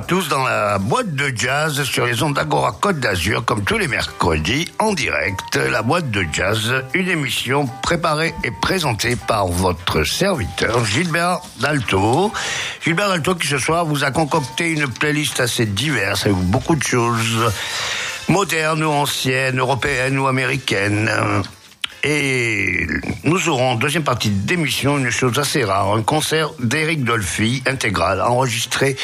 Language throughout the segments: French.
tous dans la boîte de jazz sur les ondes d'Agora Côte d'Azur, comme tous les mercredis, en direct. La boîte de jazz, une émission préparée et présentée par votre serviteur Gilbert Dalto. Gilbert Dalto qui ce soir vous a concocté une playlist assez diverse avec beaucoup de choses modernes ou anciennes, européennes ou américaines. Et nous aurons en deuxième partie d'émission une chose assez rare, un concert d'Eric Dolphy intégral enregistré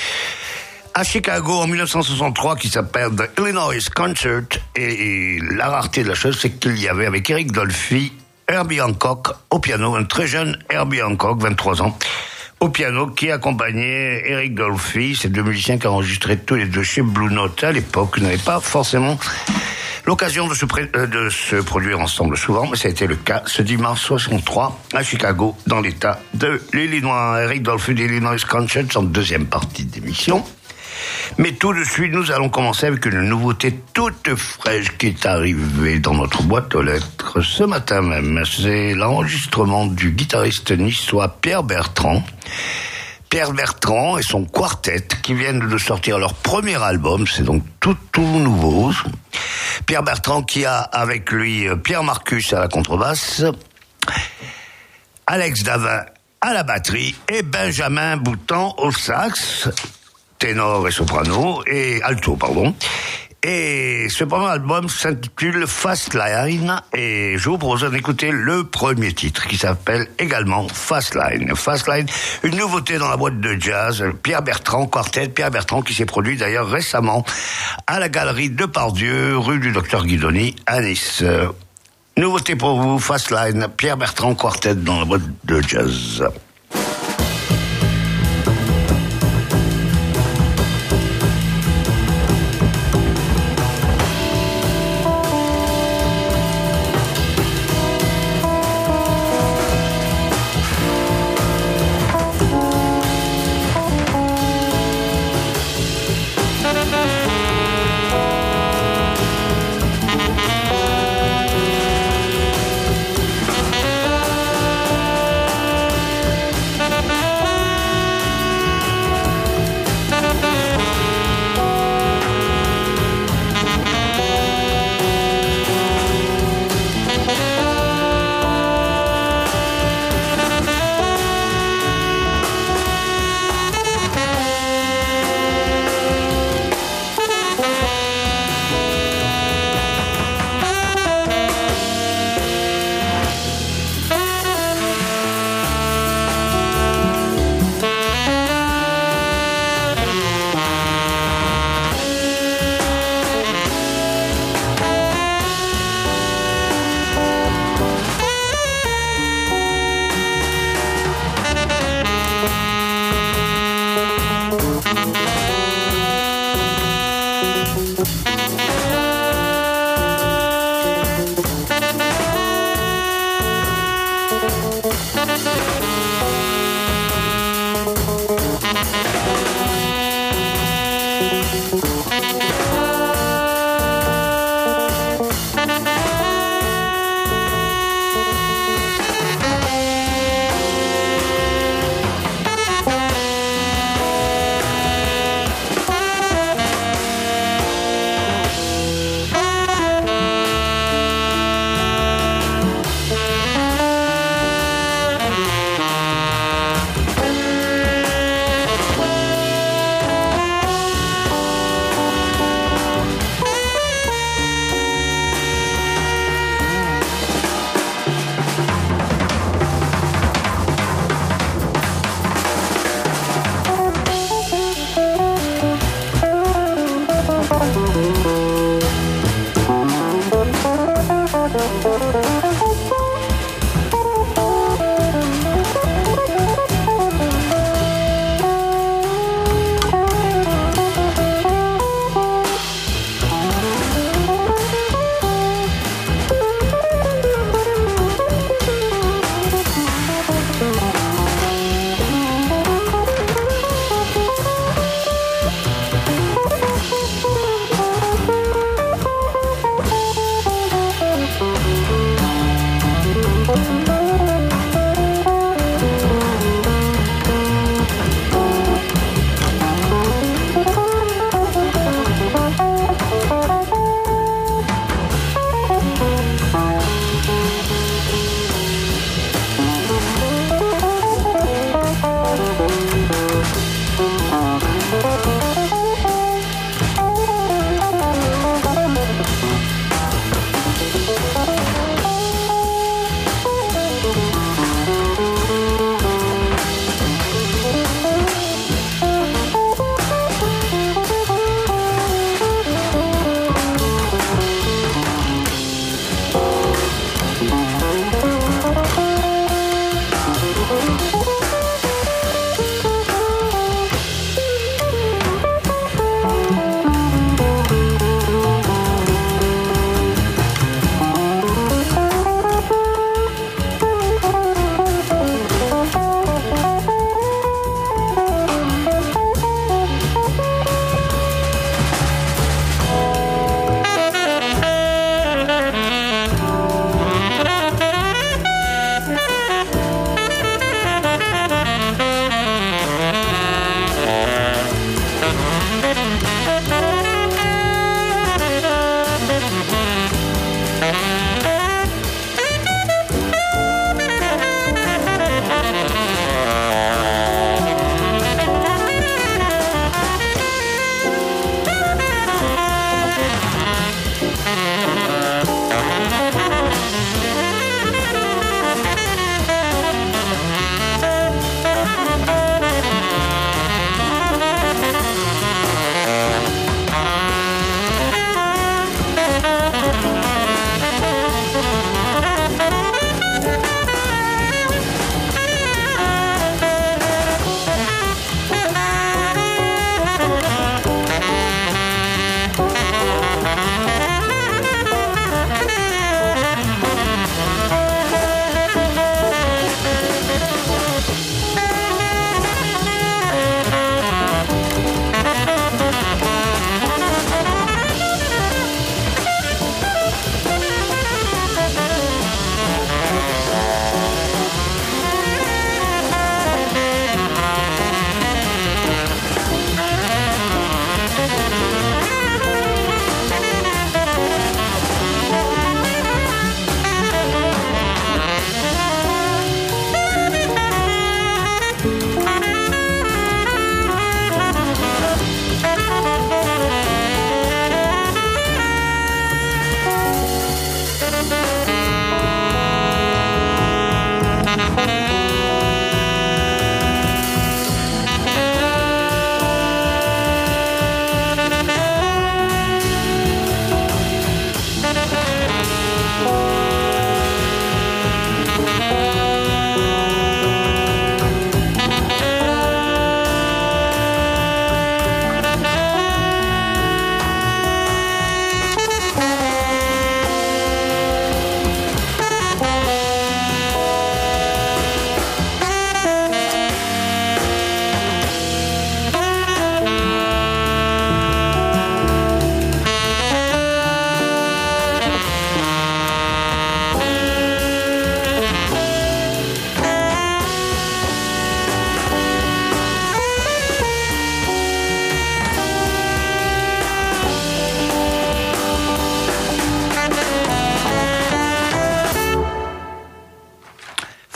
à Chicago en 1963 qui s'appelle The Illinois Concert. Et la rareté de la chose, c'est qu'il y avait avec Eric Dolphy Herbie Hancock au piano, un très jeune Herbie Hancock, 23 ans, au piano, qui accompagnait Eric Dolphy, ces deux musiciens qui enregistraient tous les deux chez Blue Note à l'époque, n'avaient pas forcément l'occasion de se, euh, produire ensemble souvent, mais ça a été le cas ce dimanche 63 à Chicago, dans l'état de l'Illinois. Eric Dolphy d'Illinois Concert, en deuxième partie d'émission. Mais tout de suite, nous allons commencer avec une nouveauté toute fraîche qui est arrivée dans notre boîte aux lettres ce matin même. C'est l'enregistrement du guitariste niçois Pierre Bertrand. Pierre Bertrand et son quartet qui viennent de sortir leur premier album, c'est donc tout tout nouveau. Pierre Bertrand qui a avec lui Pierre Marcus à la contrebasse, Alex Davin à la batterie et Benjamin Boutan au sax ténor et soprano, et alto, pardon. Et ce premier album s'intitule Fast Line et je vous propose d'écouter le premier titre qui s'appelle également Fast Line. Fast Line, une nouveauté dans la boîte de jazz, Pierre Bertrand, quartet Pierre Bertrand qui s'est produit d'ailleurs récemment à la galerie de Pardieu, rue du Docteur Guidoni à Nice. Nouveauté pour vous, Fast Line, Pierre Bertrand, quartet dans la boîte de jazz.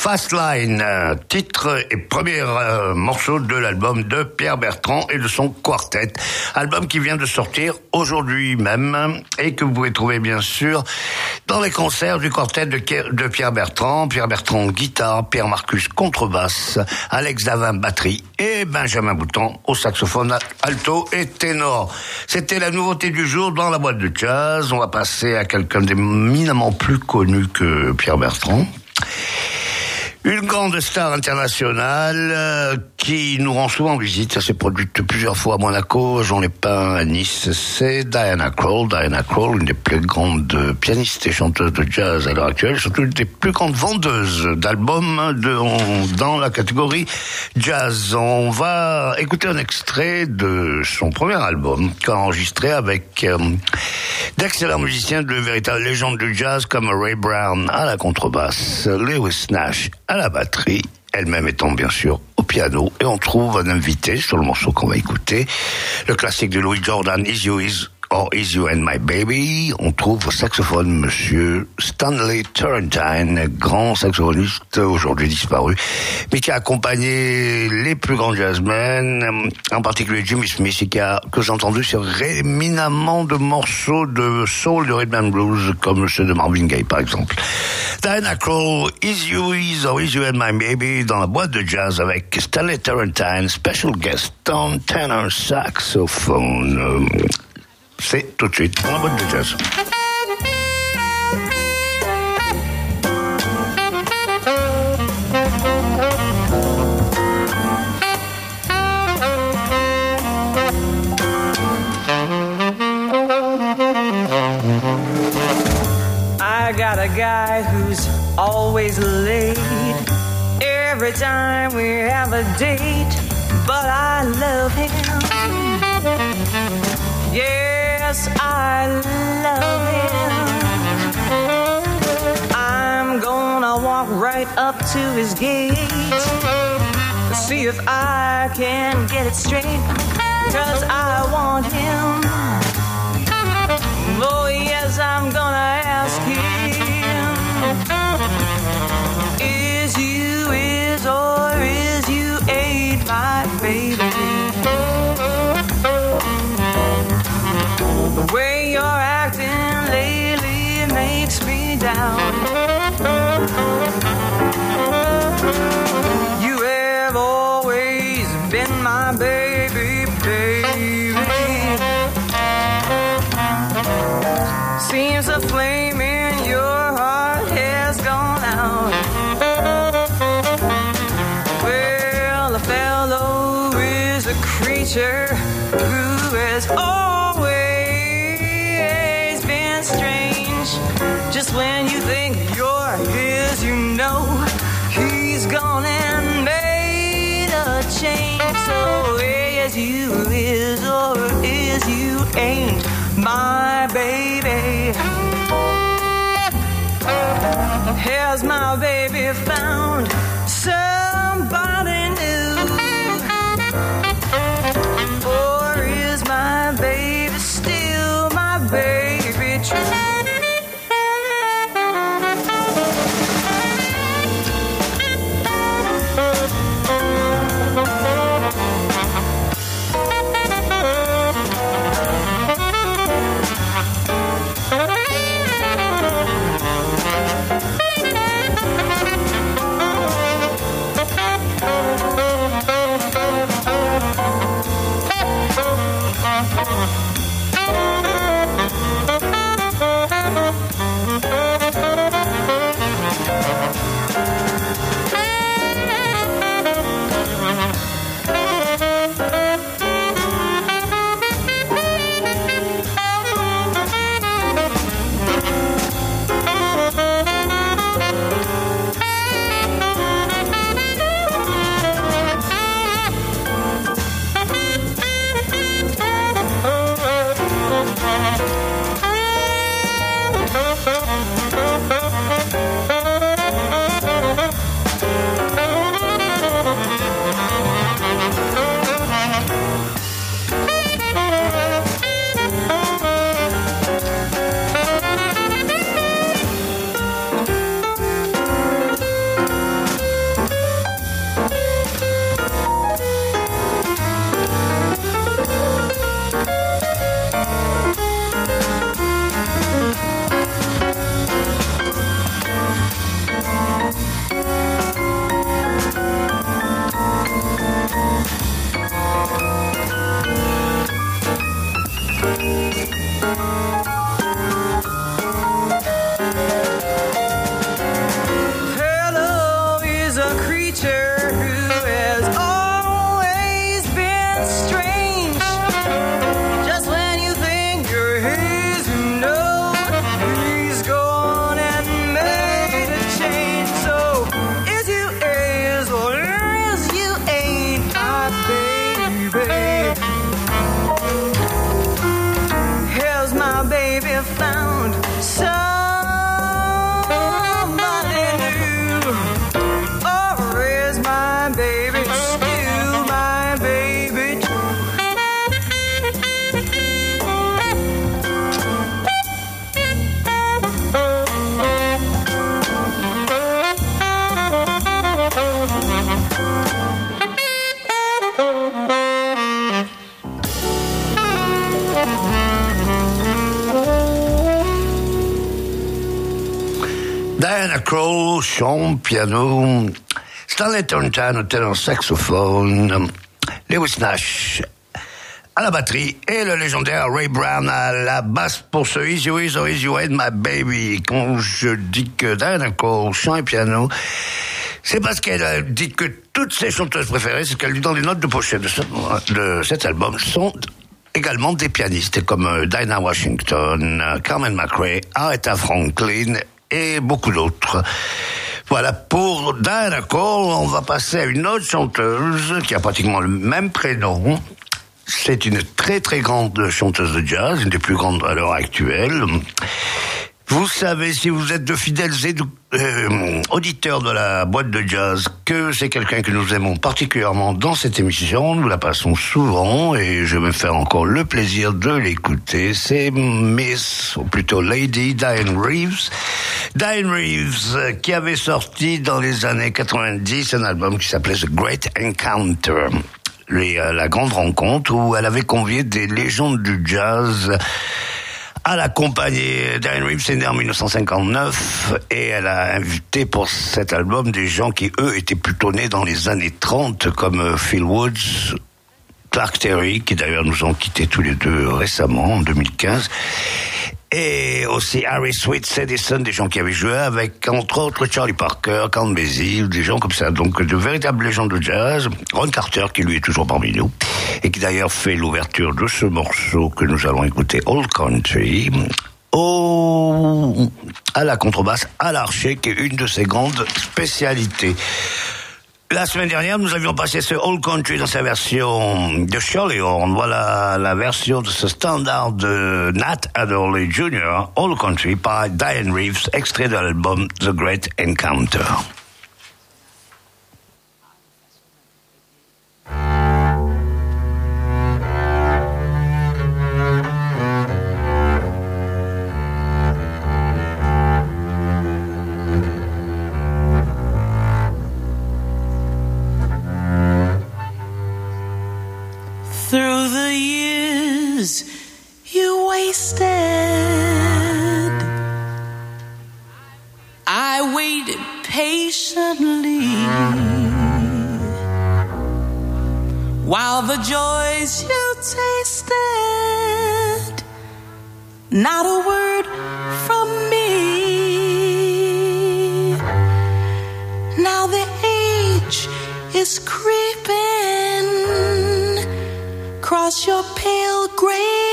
Fast Line, titre et premier euh, morceau de l'album de Pierre Bertrand et de son quartet. Album qui vient de sortir aujourd'hui même et que vous pouvez trouver bien sûr dans les concerts du quartet de, de Pierre Bertrand. Pierre Bertrand guitare, Pierre Marcus contrebasse, Alex Davin batterie et Benjamin Bouton au saxophone alto et ténor. C'était la nouveauté du jour dans la boîte de jazz. On va passer à quelqu'un d'éminemment plus connu que Pierre Bertrand. Une grande star internationale euh, qui nous rend souvent visite. Ça s'est produit plusieurs fois à Monaco, j'en ai pas à Nice. C'est Diana Krall. Diana Krall, une des plus grandes pianistes et chanteuses de jazz à l'heure actuelle, surtout une des plus grandes vendeuses d'albums de, dans la catégorie jazz. On va écouter un extrait de son premier album qu'a enregistré avec euh, d'excellents musiciens de véritables légendes du jazz comme Ray Brown à la contrebasse, Lewis Nash à la batterie, elle-même étant bien sûr au piano. Et on trouve un invité sur le morceau qu'on va écouter, le classique de Louis Jordan, Is You Is or Is You and My Baby, on trouve au saxophone Monsieur Stanley Turrentine, grand saxophoniste aujourd'hui disparu, mais qui a accompagné les plus grands jazzmen, en particulier Jimmy Smith, et qui a, que j'ai entendu sur éminemment de morceaux de soul, de rhythm and blues, comme ceux de Marvin Gaye par exemple. Diana Crow, Is You Is or Is You and My Baby, dans la boîte de jazz avec Stanley Turrentine, special guest on tenor saxophone. C'est tout de suite dans la boîte de jazz. I got a guy who's always late every time we have a date, but I love him. Yes, I love him. I'm gonna walk right up to his gate, see if I can get it straight, cause I want him. Oh, yes, I'm gonna down. You have always been my baby, baby. Seems the flame in your heart has gone out. Well, the fellow is a creature who has always Just when you think you're his, you know he's gone and made a change. So is you is or is you ain't my baby. Here's my baby found chant, piano, Stanley Turntine au ténor saxophone, Lewis Nash à la batterie et le légendaire Ray Brown à la basse pour ce Easy So Easy Way, My Baby. Quand je dis que Diana Crow, chant et piano, c'est parce qu'elle dit que toutes ses chanteuses préférées, c'est qu'elle dit dans les notes de pochette de, ce, de cet album, sont également des pianistes comme euh, Dinah Washington, Carmen McRae, Aretha Franklin et beaucoup d'autres. Voilà, pour Diana Cole, on va passer à une autre chanteuse qui a pratiquement le même prénom. C'est une très très grande chanteuse de jazz, une des plus grandes à l'heure actuelle. Vous savez, si vous êtes de fidèles euh, auditeurs de la boîte de jazz, que c'est quelqu'un que nous aimons particulièrement dans cette émission. Nous la passons souvent et je vais me faire encore le plaisir de l'écouter. C'est Miss, ou plutôt Lady Diane Reeves. Diane Reeves, qui avait sorti dans les années 90 un album qui s'appelait The Great Encounter. Euh, la grande rencontre où elle avait convié des légendes du jazz à la compagnie. Diane Reeves en 1959 et elle a invité pour cet album des gens qui, eux, étaient plutôt nés dans les années 30, comme euh, Phil Woods, Clark Terry, qui d'ailleurs nous ont quittés tous les deux récemment, en 2015, et aussi Harry Sweet, Edison, des gens qui avaient joué avec, entre autres, Charlie Parker, Count Basie, des gens comme ça. Donc, de véritables légendes de jazz. Ron Carter, qui lui est toujours parmi nous, et qui d'ailleurs fait l'ouverture de ce morceau que nous allons écouter, Old Country. Au, à la contrebasse, à l'archer, qui est une de ses grandes spécialités. La semaine dernière, nous avions passé ce Old Country dans sa version de Shirley Horn. Voilà la version de ce standard de Nat Adderley Jr., Old Country, par Diane Reeves, extrait de l'album The Great Encounter. Through the years you wasted. I waited patiently while the joys you tasted, not a word from me. Now the age is creeping across your pale gray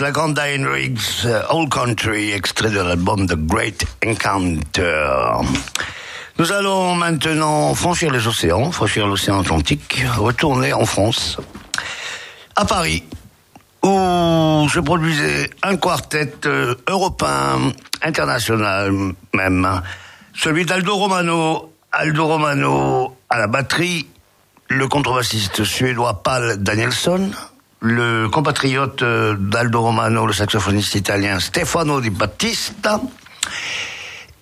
la grande Diane Riggs, euh, Old Country, extrait de l'album The Great Encounter. Nous allons maintenant franchir les océans, franchir l'océan Atlantique, retourner en France, à Paris, où se produisait un quartet euh, européen, international même, celui d'Aldo Romano. Aldo Romano à la batterie, le contrebassiste suédois Paul Danielson, le compatriote euh, d'Aldo Romano, le saxophoniste italien Stefano Di Battista,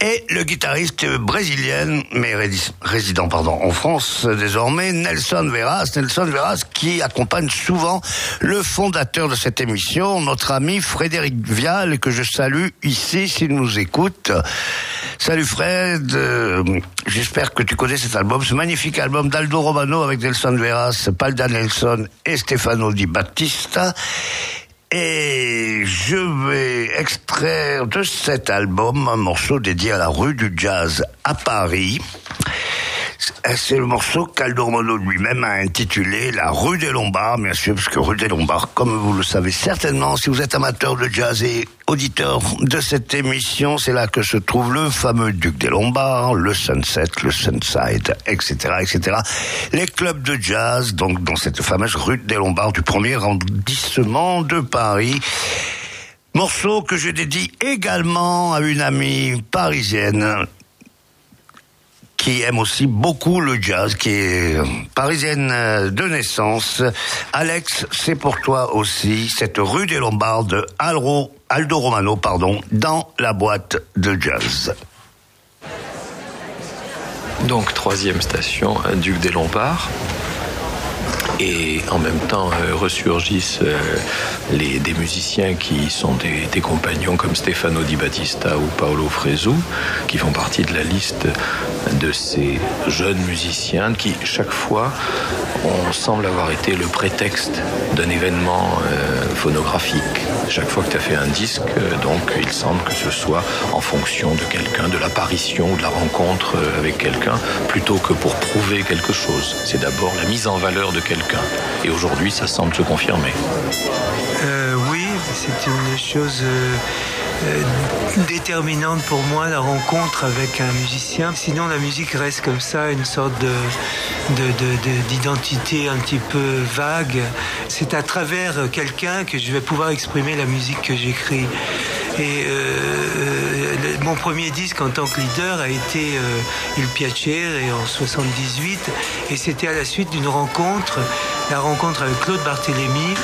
et le guitariste brésilien, mais résident pardon, en France désormais, Nelson Veras. Nelson Veras qui accompagne souvent le fondateur de cette émission, notre ami Frédéric Vial, que je salue ici s'il nous écoute. Salut Fred, euh, j'espère que tu connais cet album, ce magnifique album d'Aldo Romano avec Nelson Veras, Palda Nelson et Stefano Di Battista. Et je vais extraire de cet album un morceau dédié à la rue du jazz à Paris. C'est le morceau qu'Aldo lui-même a intitulé La rue des Lombards, bien sûr, parce que rue des Lombards, comme vous le savez certainement, si vous êtes amateur de jazz et auditeur de cette émission, c'est là que se trouve le fameux Duc des Lombards, le Sunset, le Sunside, etc., etc. Les clubs de jazz, donc dans cette fameuse rue des Lombards du premier arrondissement de Paris. Morceau que je dédie également à une amie parisienne qui aime aussi beaucoup le jazz, qui est parisienne de naissance. Alex, c'est pour toi aussi cette rue des Lombards de Aldo Romano, pardon, dans la boîte de jazz. Donc troisième station, Duc des Lombards et en même temps euh, ressurgissent euh, des musiciens qui sont des, compagnons comme Stefano Di Battista ou Paolo Fresu, qui font partie de la liste de ces jeunes musiciens qui, chaque fois, on semble avoir été le prétexte d'un événement euh, phonographique. Chaque fois que tu as fait un disque, donc il semble que ce soit en fonction de quelqu'un, de l'apparition ou de la rencontre avec quelqu'un, plutôt que pour prouver quelque chose. C'est d'abord la mise en valeur de quelqu'un et aujourd'hui, ça semble se confirmer. Euh, oui, c'est une chose euh, euh, déterminante pour moi, la rencontre avec un musicien. Sinon, la musique reste comme ça, une sorte d'identité de, un petit peu vague. C'est à travers quelqu'un que je vais pouvoir exprimer la musique que j'écris. Et mon premier disque en tant que leader a été Il Piacere en 78 et c'était à la suite d'une rencontre, la rencontre avec Claude Barthélémy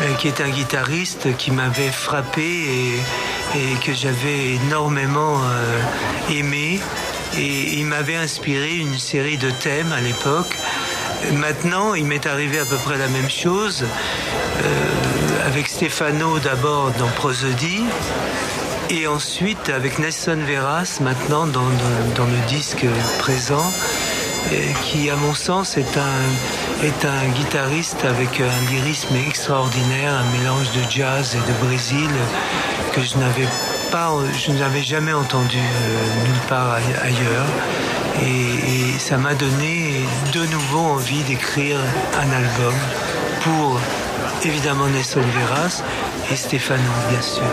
euh, qui est un guitariste qui m'avait frappé et, que j'avais énormément euh, aimé. Et il m'avait inspiré une série de thèmes à l'époque. Maintenant, il m'est arrivé à peu près la même chose euh, avec Stefano d'abord dans Prosody et ensuite avec Nelson Veras maintenant dans, le disque présent qui à mon sens est un, est un guitariste avec un lyrisme extraordinaire, un mélange de jazz et de Brésil que je n'avais pas, je n'avais jamais entendu euh, nulle part ailleurs. Et, ça m'a donné de nouveau envie d'écrire un album pour évidemment Nelson Veras et Stéphano, bien sûr.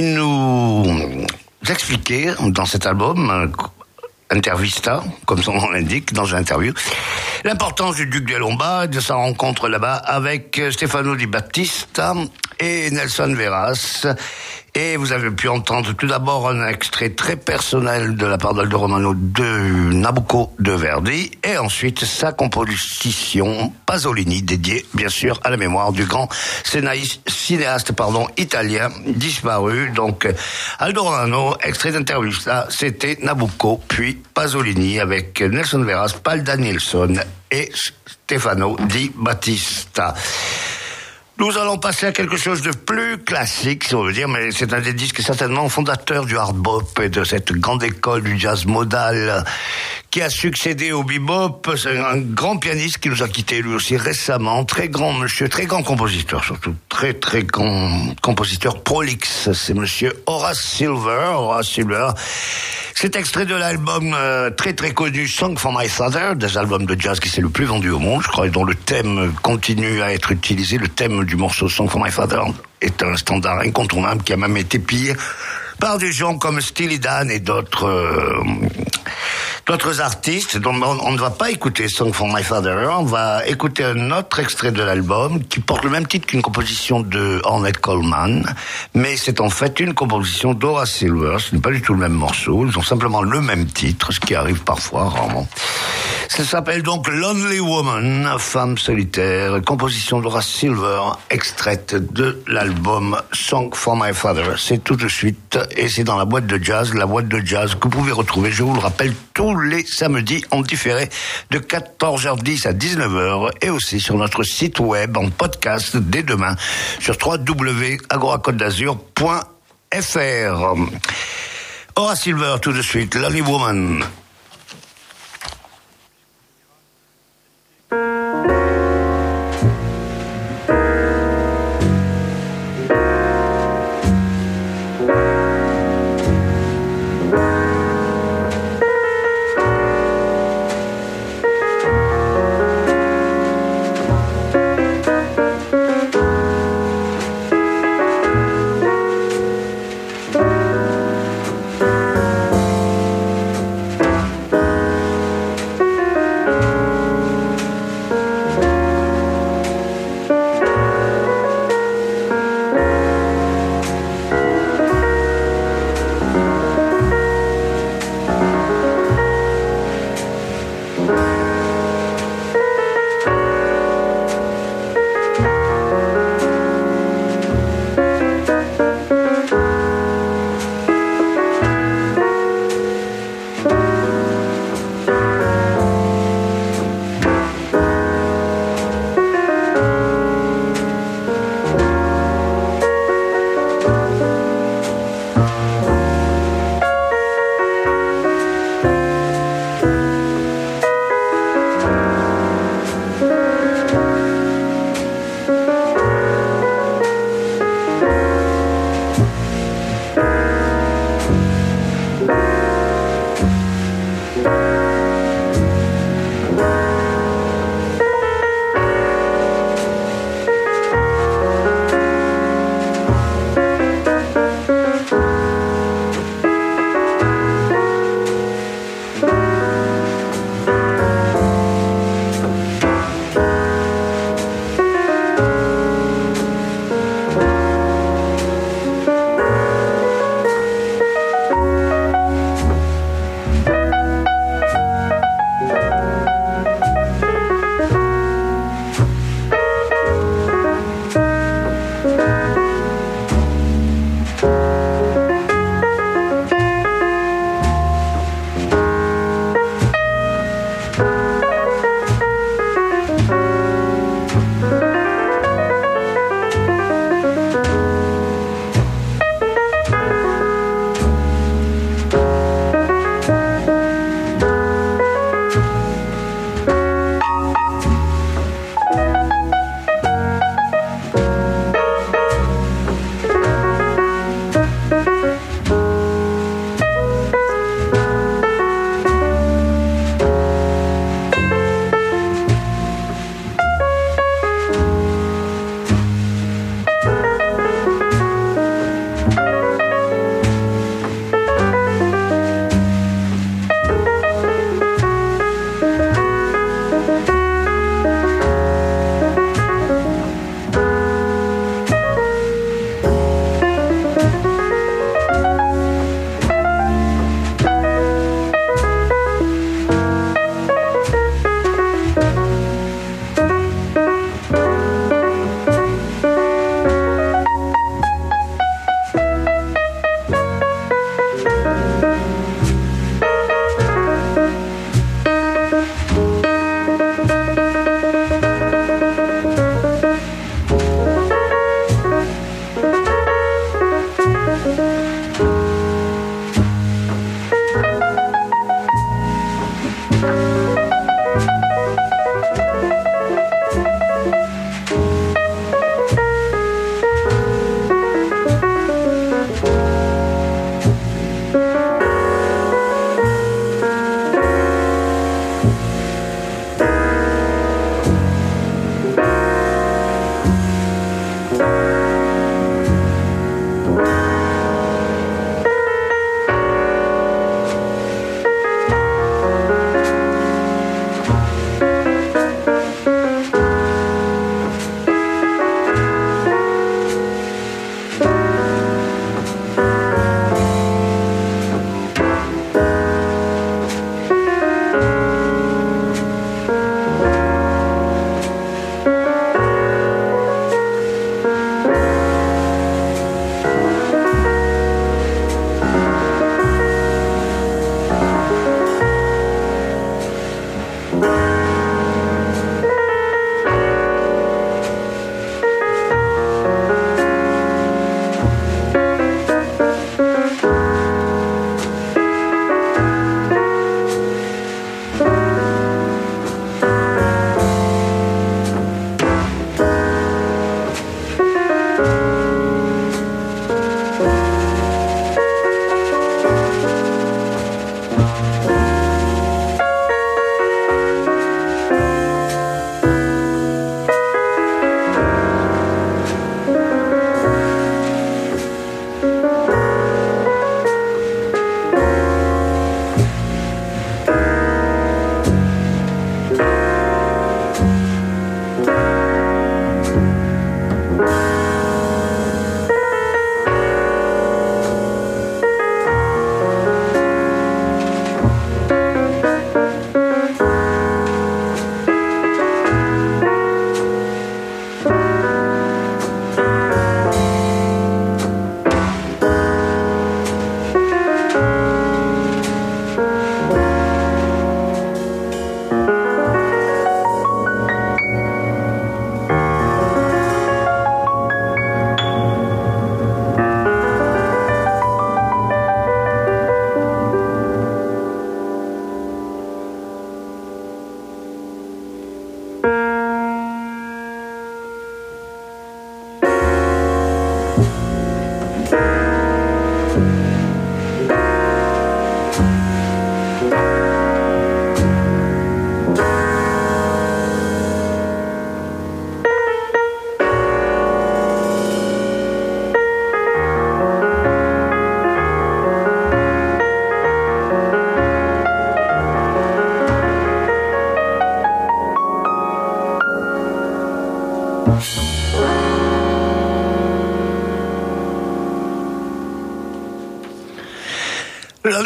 Nous expliquait dans cet album, euh, Intervista, comme son nom l'indique, dans une interview, l'importance du duc de Lomba, de sa rencontre là-bas avec euh, Stefano Di Battista et Nelson Veras. Et vous avez pu entendre tout d'abord un extrait très personnel de la part d'Aldo Romano de Nabucco de Verdi, et ensuite sa composition Pasolini, dédiée bien sûr à la mémoire du grand cinéaste pardon, italien disparu. Donc Aldo Romano, extrait d'interview, ça c'était Nabucco, puis Pasolini avec Nelson Veras, Paul Danielson et Stefano Di Battista. Nous allons passer à quelque chose de plus classique, si on veut dire, mais c'est un des disques certainement fondateurs du hard bop et de cette grande école du jazz modal qui a succédé au bebop. Un grand pianiste qui nous a quittés lui aussi récemment, très grand monsieur, très grand compositeur surtout, très très grand compositeur prolixe. C'est monsieur Horace Silver. Horace Silver. C'est extrait de l'album euh, très très connu Song for My Father, des albums de jazz qui c'est le plus vendu au monde, je crois, et dont le thème continue à être utilisé. Le thème du morceau Song for My Father est un standard incontournable qui a même été pillé par des gens comme Steely Dan et d'autres euh, d'autres artistes. Donc on, ne va pas écouter Song for My Father, on va écouter un autre extrait de l'album qui porte le même titre qu'une composition de Ornette Coleman, mais c'est en fait une composition d'Horace Silver. Ce n'est pas du tout le même morceau, ils ont simplement le même titre, ce qui arrive parfois, rarement. Ça s'appelle donc Lonely Woman, femme solitaire, composition d'Horace Silver, extraite de l'album Song for My Father. C'est tout de suite, et c'est dans la boîte de jazz, la boîte de jazz que vous pouvez retrouver, je vous le rappelle, tous les samedis en différé de 14h10 à 19h et aussi sur notre site web en podcast dès demain sur www.agoracote-d'azur.fr. Horace Silver tout de suite, Lonely Woman.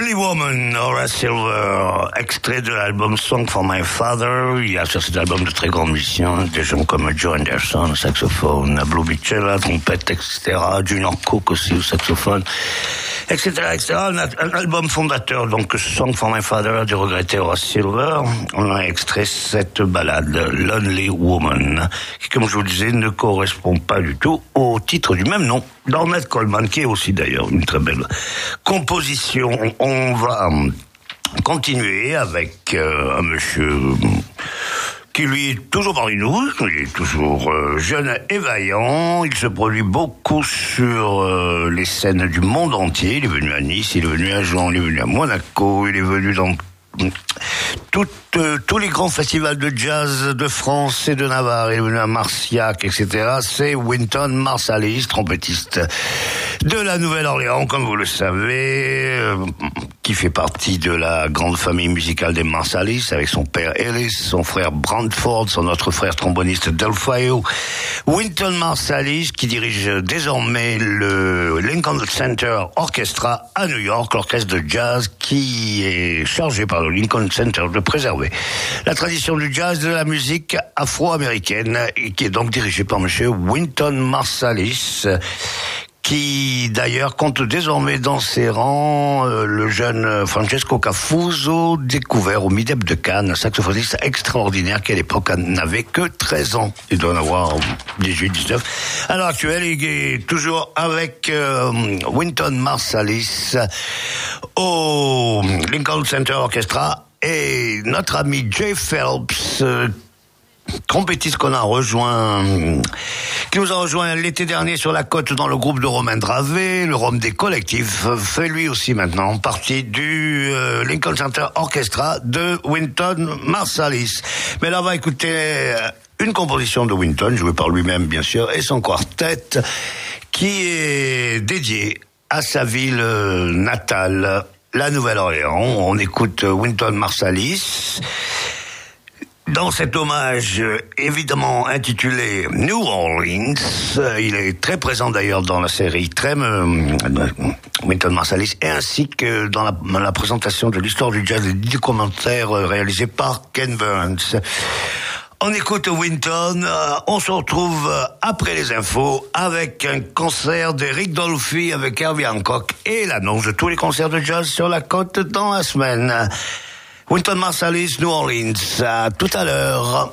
Lovely Woman, Nora Silver, extrait de l'album Song for My Father. Il y a sur cet album de très grands musiciens, des gens comme Joe Anderson, saxophone, Blue Mitchell, la trompette, etc. Junior Cook aussi au saxophone, etc., etc. Un, album fondateur, donc Song for My Father du regretté Horace Silver. On a extrait cette balade, Lonely Woman, qui, comme je vous le disais, ne correspond pas du tout au titre du même nom. d'Ornette Coleman, qui est aussi d'ailleurs une très belle composition. On va continuer avec euh, un monsieur qui lui est toujours parmi nous, il est toujours euh, jeune et vaillant, il se produit beaucoup sur euh, les scènes du monde entier, il est venu à Nice, il est venu à Jean, il est venu à Monaco, il est venu dans toutes, euh, tous les grands festivals de jazz de France et de Navarre, venu à Marciac, etc. C'est Winton Marsalis, trompettiste de la Nouvelle-Orléans, comme vous le savez, euh, qui fait partie de la grande famille musicale des Marsalis, avec son père Ellis, son frère Brandford, son autre frère tromboniste Delphio. Winton Marsalis, qui dirige désormais le Lincoln Center Orchestra à New York, l'orchestre de jazz qui est chargé par le Lincoln Center de préserver la tradition du jazz de la musique afro-américaine et qui est donc dirigé par monsieur Winton Marsalis qui d'ailleurs compte désormais dans ses rangs euh, le jeune Francesco Cafuso, découvert au MIDEP de Cannes, un saxophoniste extraordinaire qui à l'époque n'avait que 13 ans. Il doit en avoir 18, 19. À l'heure actuelle, il est toujours avec euh, Winton Marsalis au Lincoln Center Orchestra et notre ami Jay Phelps, euh, trompettiste qu'on a rejoint, qui nous a rejoint l'été dernier sur la côte dans le groupe de Romain Dravé, le Rome des collectifs, fait lui aussi maintenant partie du euh, Lincoln Center Orchestra de Winton Marsalis. Mais là, on va écouter euh, une composition de Winton, jouée par lui-même bien sûr, et son quartet, qui est dédié à sa ville euh, natale, la Nouvelle-Orléans. On écoute Winton Marsalis. Dans cet hommage euh, évidemment intitulé New Orleans, euh, il est très présent d'ailleurs dans la série Trem, euh, Winton Marsalis, et ainsi que dans la, présentation de l'histoire du jazz et du commentaire réalisé par Ken Burns. On écoute Winton, on se retrouve après les infos avec un concert d'Eric Dolphy avec Herbie Hancock et l'annonce de tous les concerts de jazz sur la côte dans la semaine. Winton Marsalis, New Orleans. À tout à l'heure.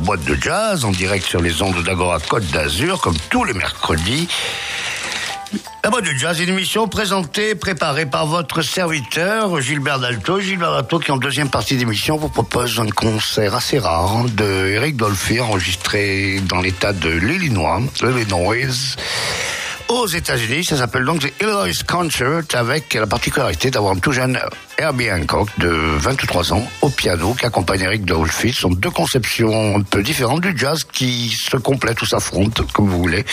Boîte de jazz en direct sur les ondes d'Agora Côte d'Azur comme tous les mercredis. La boîte de jazz une émission présentée, préparée par votre serviteur Gilbert Dalto. Gilbert Dalto qui en deuxième partie d'émission vous propose un concert assez rare de Eric Dolphy enregistré dans l'état de l'Illinois, l'Illinois aux États-Unis. Ça s'appelle donc The Illinois Concert avec la particularité d'avoir un tout jeune Herbie Hancock de 23 ans au piano qui accompagne Eric Dolphy. Ce sont deux conceptions un peu différentes du jazz qui se complètent ou s'affrontent, comme vous voulez.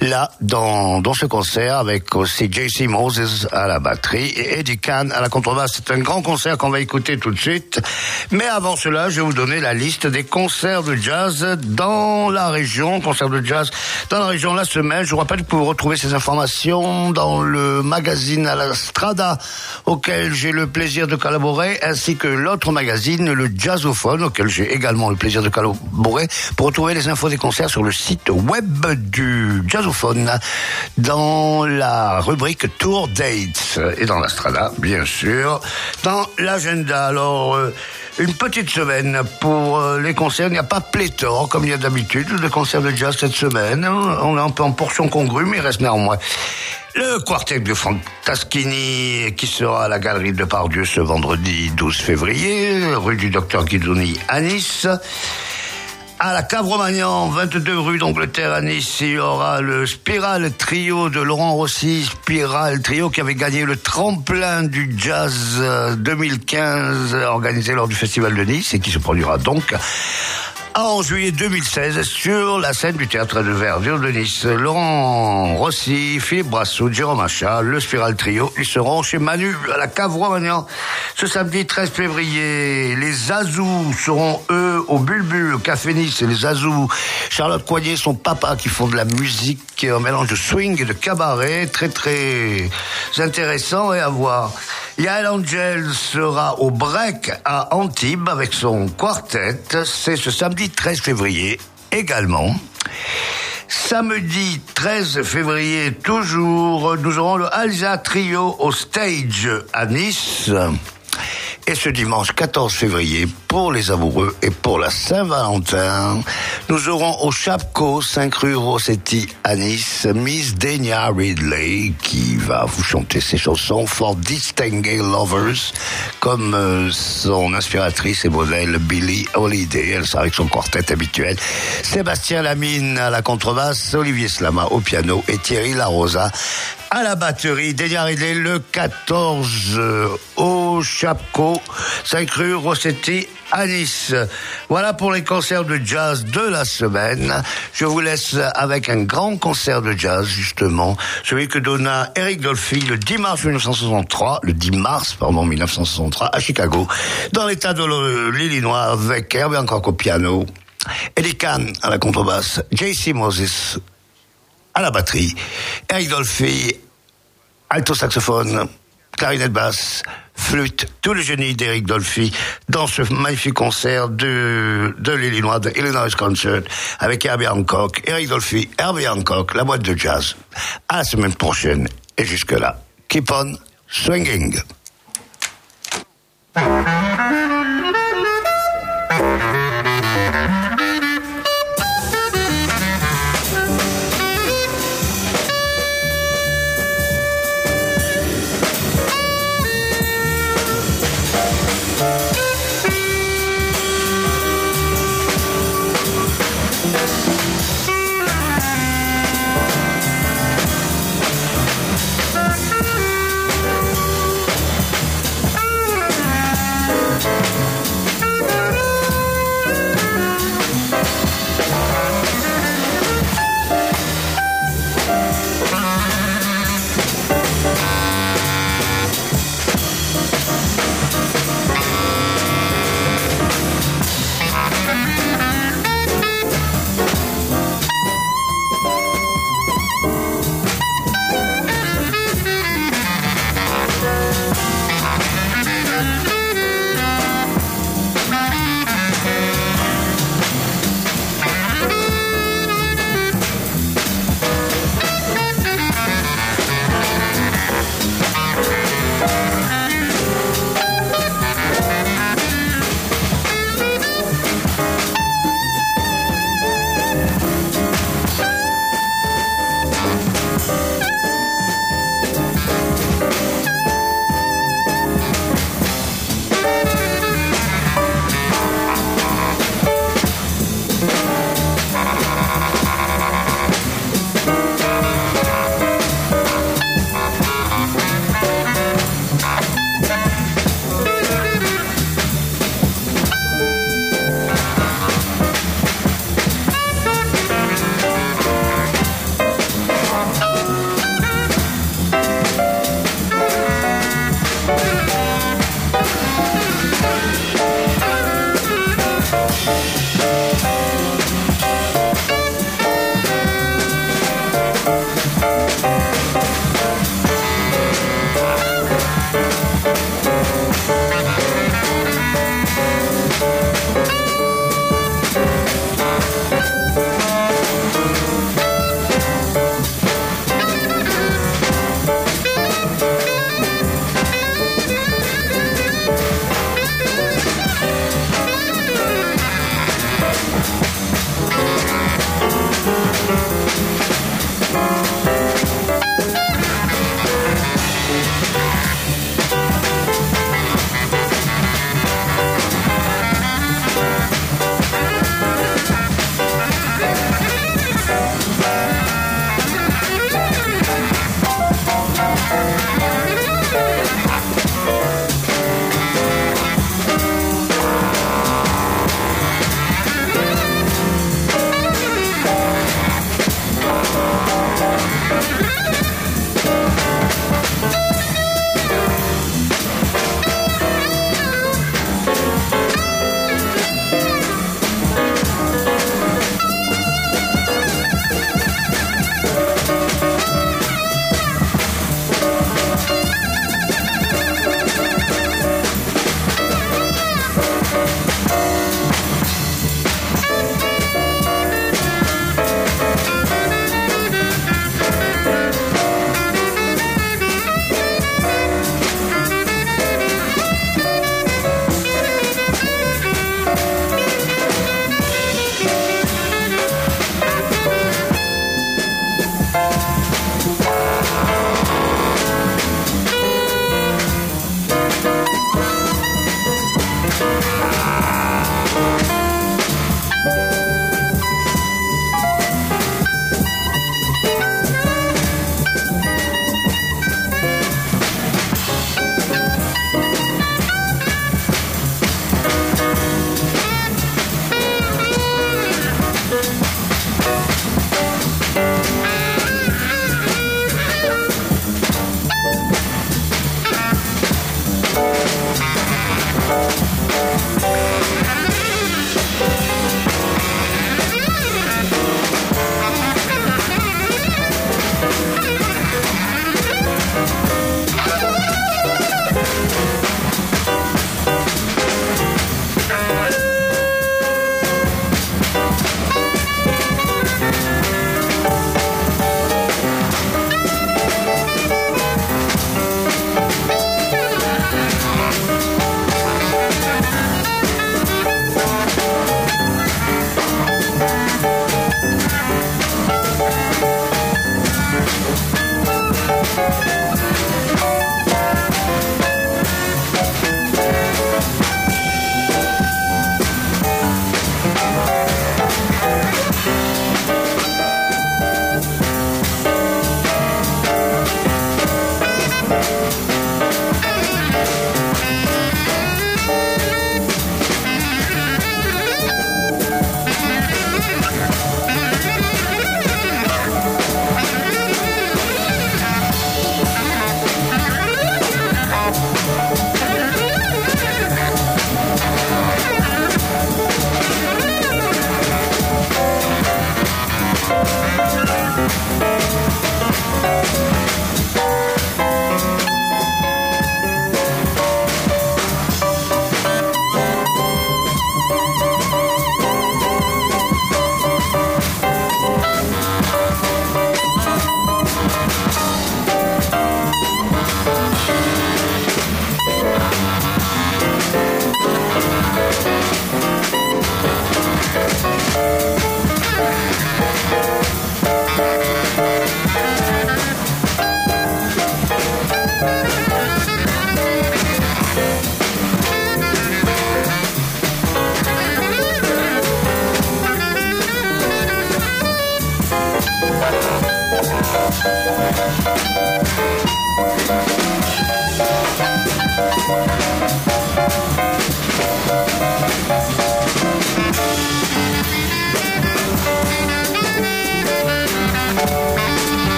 Là, dans, ce concert avec aussi JC Moses à la batterie et Eddie Kahn à la contrebasse. C'est un grand concert qu'on va écouter tout de suite. Mais avant cela, je vais vous donner la liste des concerts de jazz dans la région. Concerts de jazz dans la région la semaine. Je vous rappelle que vous retrouvez ces informations dans le magazine à la Strada auquel j'ai le plaisir de collaborer, ainsi que l'autre magazine, le Jazzophone, auquel j'ai également le plaisir de collaborer, pour retrouver les infos des concerts sur le site web du Jazzophone, dans la rubrique Tour Dates, et dans la Strada, bien sûr, dans l'agenda. Alors, euh, une petite semaine pour euh, les concerts. Il n'y a pas pléthore, comme il y a d'habitude, de concerts de jazz cette semaine. On est un peu en portion congrue, mais il reste néanmoins. Le quartet de Fantaschini qui sera à la galerie de Pardieu ce vendredi 12 février, rue du docteur Guidoni à Nice. À la Cave Romagnan, 22 rue d'Angleterre à Nice, il y aura le Spiral Trio de Laurent Rossi, Spiral Trio qui avait gagné le tremplin du jazz 2015 organisé lors du Festival de Nice et qui se produira donc en juillet 2016 sur la scène du théâtre de verdure de Nice. Laurent Rossi, Philippe Brassou, Jérôme Achat, le Spiral Trio, ils seront chez Manu à la Cave Romagnan ce samedi 13 février. Les Azous seront eux au Bulbul, au Café Nice et les Azous. Charlotte Coignet, son papa qui font de la musique, un mélange de swing et de cabaret, très très intéressant et à voir. Yael Angel sera au break à Antibes avec son quartet. C'est ce samedi 13 février également. Samedi 13 février, toujours, nous aurons le Alza Trio au stage à Nice. Et ce dimanche 14 février, pour les amoureux et pour la Saint-Valentin, nous aurons au Chapco 5 rue Rossetti à Nice, Miss Denia Ridley qui va vous chanter ses chansons For Distinguished Lovers, comme euh, son inspiratrice et modèle Billie Holiday. Elle sera avec son quartet habituel. Sébastien Lamine à la contrebasse, Olivier Slama au piano et Thierry Larosa à la batterie. Denia Ridley le 14 euh, au Chapco, 5 rue Rossetti à. Voilà pour les concerts de jazz de la semaine. Je vous laisse avec un grand concert de jazz, justement, celui que donna Eric Dolphy le 10 mars 1963, le 10 mars, pardon, 1963, à Chicago, dans l'état de l'Illinois, avec Herbie Hancock au piano, Eddie Kahn à la contrebasse, J.C. Moses à la batterie, Eric Dolphy, alto saxophone, clarinette basse, flûte, tout le génie d'Eric Dolphy dans ce magnifique concert de, de l'Illinois, de Illinois Concert, avec Herbie Hancock, Eric Dolphy, Herbie Hancock, la boîte de jazz. À la semaine prochaine. Et jusque-là, keep on swinging.